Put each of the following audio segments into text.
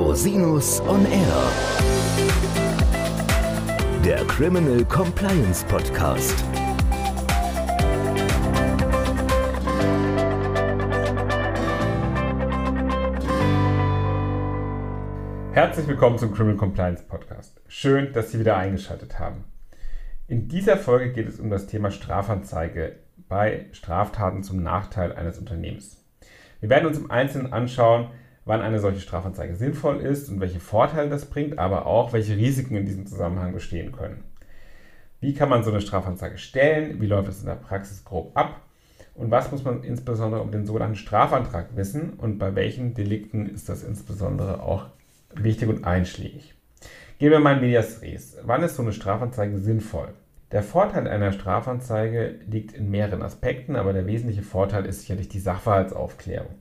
Rosinus on Air. Der Criminal Compliance Podcast. Herzlich willkommen zum Criminal Compliance Podcast. Schön, dass Sie wieder eingeschaltet haben. In dieser Folge geht es um das Thema Strafanzeige bei Straftaten zum Nachteil eines Unternehmens. Wir werden uns im Einzelnen anschauen, wann eine solche Strafanzeige sinnvoll ist und welche Vorteile das bringt, aber auch welche Risiken in diesem Zusammenhang bestehen können. Wie kann man so eine Strafanzeige stellen? Wie läuft es in der Praxis grob ab? Und was muss man insbesondere um den sogenannten Strafantrag wissen? Und bei welchen Delikten ist das insbesondere auch wichtig und einschlägig? Gehen wir mal in Medias Res. Wann ist so eine Strafanzeige sinnvoll? Der Vorteil einer Strafanzeige liegt in mehreren Aspekten, aber der wesentliche Vorteil ist sicherlich die Sachverhaltsaufklärung.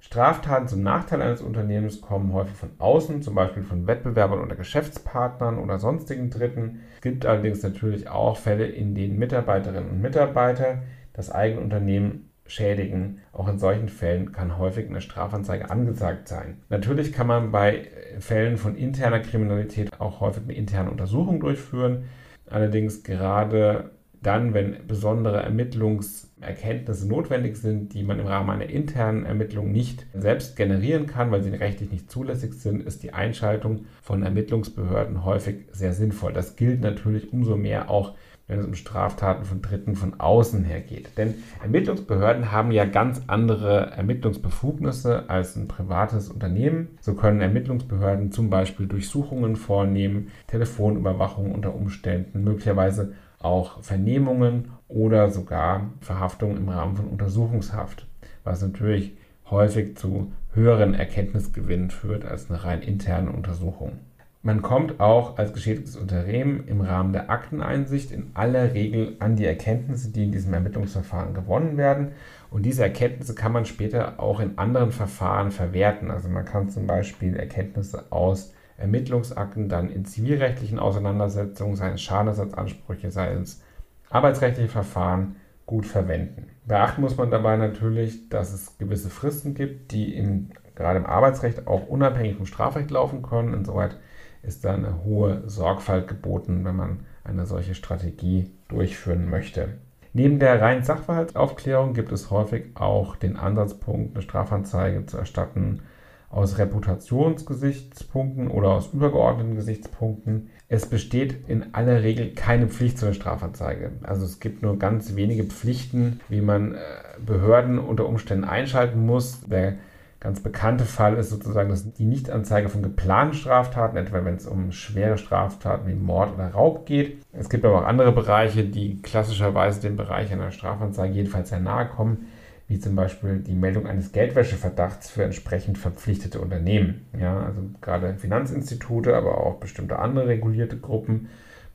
Straftaten zum Nachteil eines Unternehmens kommen häufig von außen, zum Beispiel von Wettbewerbern oder Geschäftspartnern oder sonstigen Dritten. Es gibt allerdings natürlich auch Fälle, in denen Mitarbeiterinnen und Mitarbeiter das eigene Unternehmen schädigen. Auch in solchen Fällen kann häufig eine Strafanzeige angesagt sein. Natürlich kann man bei Fällen von interner Kriminalität auch häufig eine interne Untersuchung durchführen. Allerdings gerade dann, wenn besondere Ermittlungserkenntnisse notwendig sind, die man im Rahmen einer internen Ermittlung nicht selbst generieren kann, weil sie rechtlich nicht zulässig sind, ist die Einschaltung von Ermittlungsbehörden häufig sehr sinnvoll. Das gilt natürlich umso mehr auch, wenn es um Straftaten von Dritten von außen her geht. Denn Ermittlungsbehörden haben ja ganz andere Ermittlungsbefugnisse als ein privates Unternehmen. So können Ermittlungsbehörden zum Beispiel Durchsuchungen vornehmen, Telefonüberwachung unter Umständen, möglicherweise auch Vernehmungen oder sogar Verhaftung im Rahmen von Untersuchungshaft, was natürlich häufig zu höheren Erkenntnisgewinnen führt als eine rein interne Untersuchung. Man kommt auch als geschädigtes Unternehmen im Rahmen der Akteneinsicht in aller Regel an die Erkenntnisse, die in diesem Ermittlungsverfahren gewonnen werden. Und diese Erkenntnisse kann man später auch in anderen Verfahren verwerten. Also man kann zum Beispiel Erkenntnisse aus Ermittlungsakten dann in zivilrechtlichen Auseinandersetzungen, seien es Schadenersatzansprüche, seien es arbeitsrechtliche Verfahren, gut verwenden. Beachten muss man dabei natürlich, dass es gewisse Fristen gibt, die im, gerade im Arbeitsrecht auch unabhängig vom Strafrecht laufen können. Insoweit ist da eine hohe Sorgfalt geboten, wenn man eine solche Strategie durchführen möchte. Neben der reinen Sachverhaltsaufklärung gibt es häufig auch den Ansatzpunkt, eine Strafanzeige zu erstatten aus Reputationsgesichtspunkten oder aus übergeordneten Gesichtspunkten. Es besteht in aller Regel keine Pflicht zu einer Strafanzeige. Also es gibt nur ganz wenige Pflichten, wie man äh, Behörden unter Umständen einschalten muss. Der ganz bekannte Fall ist sozusagen die Nichtanzeige von geplanten Straftaten, etwa wenn es um schwere Straftaten wie Mord oder Raub geht. Es gibt aber auch andere Bereiche, die klassischerweise dem Bereich einer Strafanzeige jedenfalls sehr nahe kommen wie zum Beispiel die Meldung eines Geldwäscheverdachts für entsprechend verpflichtete Unternehmen. Ja, also gerade Finanzinstitute, aber auch bestimmte andere regulierte Gruppen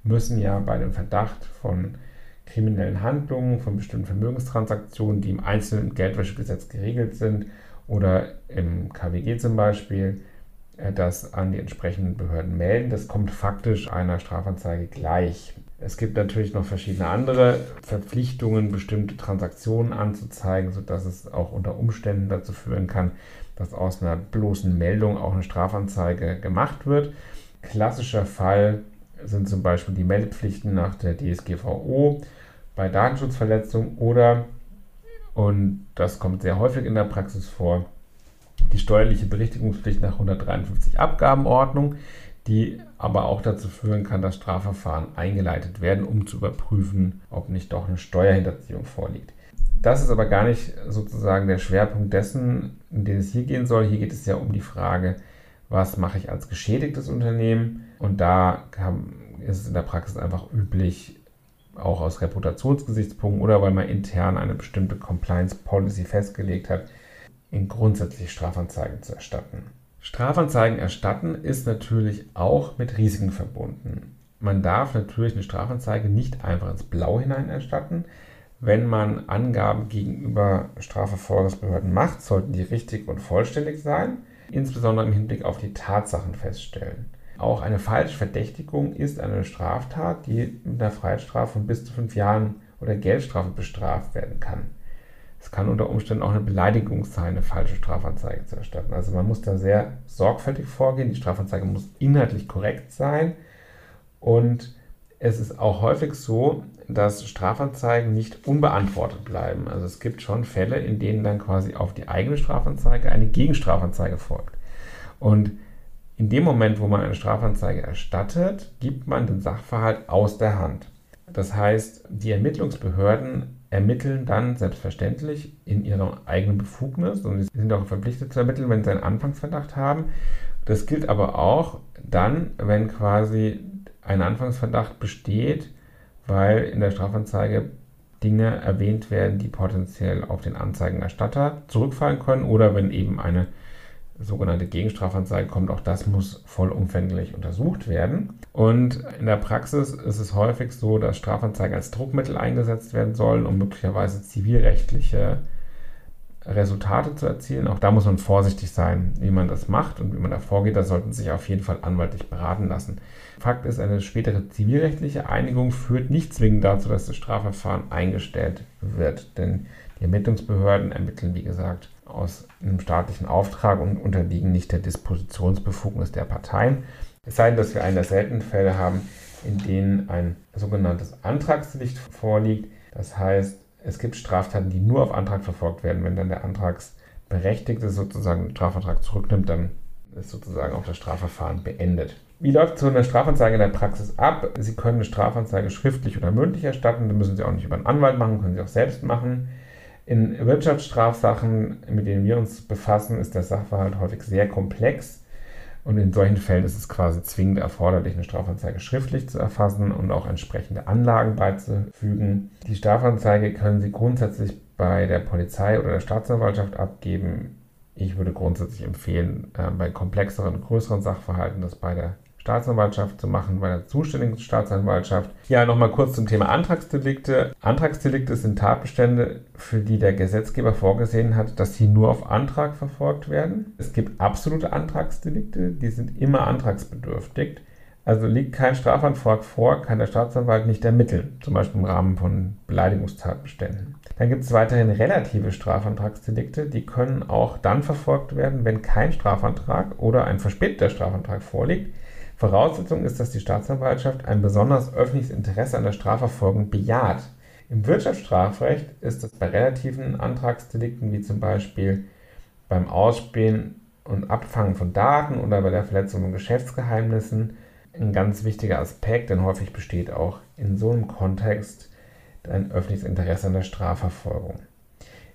müssen ja bei dem Verdacht von kriminellen Handlungen, von bestimmten Vermögenstransaktionen, die im einzelnen Geldwäschegesetz geregelt sind oder im KWG zum Beispiel, das an die entsprechenden Behörden melden. Das kommt faktisch einer Strafanzeige gleich. Es gibt natürlich noch verschiedene andere Verpflichtungen, bestimmte Transaktionen anzuzeigen, sodass es auch unter Umständen dazu führen kann, dass aus einer bloßen Meldung auch eine Strafanzeige gemacht wird. Klassischer Fall sind zum Beispiel die Meldepflichten nach der DSGVO bei Datenschutzverletzungen oder, und das kommt sehr häufig in der Praxis vor, die steuerliche Berichtigungspflicht nach 153 Abgabenordnung die aber auch dazu führen kann, dass Strafverfahren eingeleitet werden, um zu überprüfen, ob nicht doch eine Steuerhinterziehung vorliegt. Das ist aber gar nicht sozusagen der Schwerpunkt dessen, in den es hier gehen soll. Hier geht es ja um die Frage, was mache ich als geschädigtes Unternehmen? Und da ist es in der Praxis einfach üblich, auch aus Reputationsgesichtspunkten oder weil man intern eine bestimmte Compliance Policy festgelegt hat, in grundsätzlich Strafanzeigen zu erstatten. Strafanzeigen erstatten ist natürlich auch mit Risiken verbunden. Man darf natürlich eine Strafanzeige nicht einfach ins Blau hinein erstatten. Wenn man Angaben gegenüber Strafverfolgungsbehörden macht, sollten die richtig und vollständig sein, insbesondere im Hinblick auf die Tatsachen feststellen. Auch eine Falschverdächtigung ist eine Straftat, die mit einer Freiheitsstrafe von bis zu fünf Jahren oder Geldstrafe bestraft werden kann. Es kann unter Umständen auch eine Beleidigung sein, eine falsche Strafanzeige zu erstatten. Also man muss da sehr sorgfältig vorgehen. Die Strafanzeige muss inhaltlich korrekt sein. Und es ist auch häufig so, dass Strafanzeigen nicht unbeantwortet bleiben. Also es gibt schon Fälle, in denen dann quasi auf die eigene Strafanzeige eine Gegenstrafanzeige folgt. Und in dem Moment, wo man eine Strafanzeige erstattet, gibt man den Sachverhalt aus der Hand. Das heißt, die Ermittlungsbehörden ermitteln dann selbstverständlich in ihrer eigenen Befugnis und sie sind auch verpflichtet zu ermitteln, wenn sie einen Anfangsverdacht haben. Das gilt aber auch dann, wenn quasi ein Anfangsverdacht besteht, weil in der Strafanzeige Dinge erwähnt werden, die potenziell auf den Anzeigenerstatter zurückfallen können oder wenn eben eine sogenannte Gegenstrafanzeige kommt, auch das muss vollumfänglich untersucht werden. Und in der Praxis ist es häufig so, dass Strafanzeigen als Druckmittel eingesetzt werden sollen, um möglicherweise zivilrechtliche Resultate zu erzielen. Auch da muss man vorsichtig sein, wie man das macht und wie man da vorgeht. Da sollten sich auf jeden Fall anwaltlich beraten lassen. Fakt ist, eine spätere zivilrechtliche Einigung führt nicht zwingend dazu, dass das Strafverfahren eingestellt wird. Denn die Ermittlungsbehörden ermitteln, wie gesagt, aus einem staatlichen Auftrag und unterliegen nicht der Dispositionsbefugnis der Parteien. Es sei denn, dass wir einen der seltenen Fälle haben, in denen ein sogenanntes Antragsdelikt vorliegt. Das heißt, es gibt Straftaten, die nur auf Antrag verfolgt werden. Wenn dann der Antragsberechtigte sozusagen den Strafvertrag zurücknimmt, dann ist sozusagen auch das Strafverfahren beendet. Wie läuft so eine Strafanzeige in der Praxis ab? Sie können eine Strafanzeige schriftlich oder mündlich erstatten. Das müssen Sie auch nicht über einen Anwalt machen, können Sie auch selbst machen. In Wirtschaftsstrafsachen, mit denen wir uns befassen, ist der Sachverhalt häufig sehr komplex. Und in solchen Fällen ist es quasi zwingend erforderlich, eine Strafanzeige schriftlich zu erfassen und auch entsprechende Anlagen beizufügen. Die Strafanzeige können Sie grundsätzlich bei der Polizei oder der Staatsanwaltschaft abgeben. Ich würde grundsätzlich empfehlen, äh, bei komplexeren, größeren Sachverhalten das bei der Staatsanwaltschaft zu machen, bei der zuständigen Staatsanwaltschaft. Ja, nochmal kurz zum Thema Antragsdelikte. Antragsdelikte sind Tatbestände, für die der Gesetzgeber vorgesehen hat, dass sie nur auf Antrag verfolgt werden. Es gibt absolute Antragsdelikte, die sind immer antragsbedürftig. Also liegt kein Strafantrag vor, kann der Staatsanwalt nicht ermitteln, zum Beispiel im Rahmen von Beleidigungstatbeständen. Dann gibt es weiterhin relative Strafantragsdelikte, die können auch dann verfolgt werden, wenn kein Strafantrag oder ein verspäteter Strafantrag vorliegt. Voraussetzung ist, dass die Staatsanwaltschaft ein besonders öffentliches Interesse an der Strafverfolgung bejaht. Im Wirtschaftsstrafrecht ist es bei relativen Antragsdelikten wie zum Beispiel beim Ausspähen und Abfangen von Daten oder bei der Verletzung von Geschäftsgeheimnissen ein ganz wichtiger Aspekt, denn häufig besteht auch in so einem Kontext ein öffentliches Interesse an der Strafverfolgung.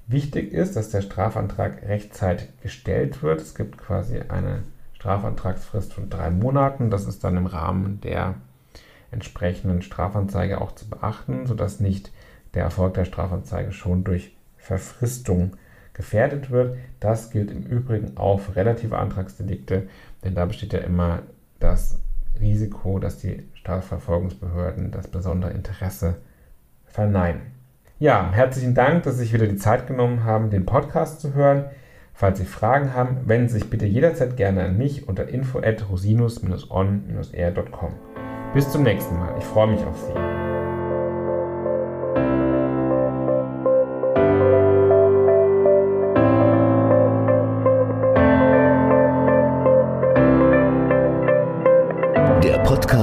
Wichtig ist, dass der Strafantrag rechtzeitig gestellt wird. Es gibt quasi eine Strafantragsfrist von drei Monaten. Das ist dann im Rahmen der entsprechenden Strafanzeige auch zu beachten, sodass nicht der Erfolg der Strafanzeige schon durch Verfristung gefährdet wird. Das gilt im Übrigen auch für relative Antragsdelikte, denn da besteht ja immer das Risiko, dass die Strafverfolgungsbehörden das besondere Interesse verneinen. Ja, herzlichen Dank, dass Sie sich wieder die Zeit genommen haben, den Podcast zu hören. Falls Sie Fragen haben, wenden Sie sich bitte jederzeit gerne an mich unter info at rosinus-on-r.com. Bis zum nächsten Mal. Ich freue mich auf Sie.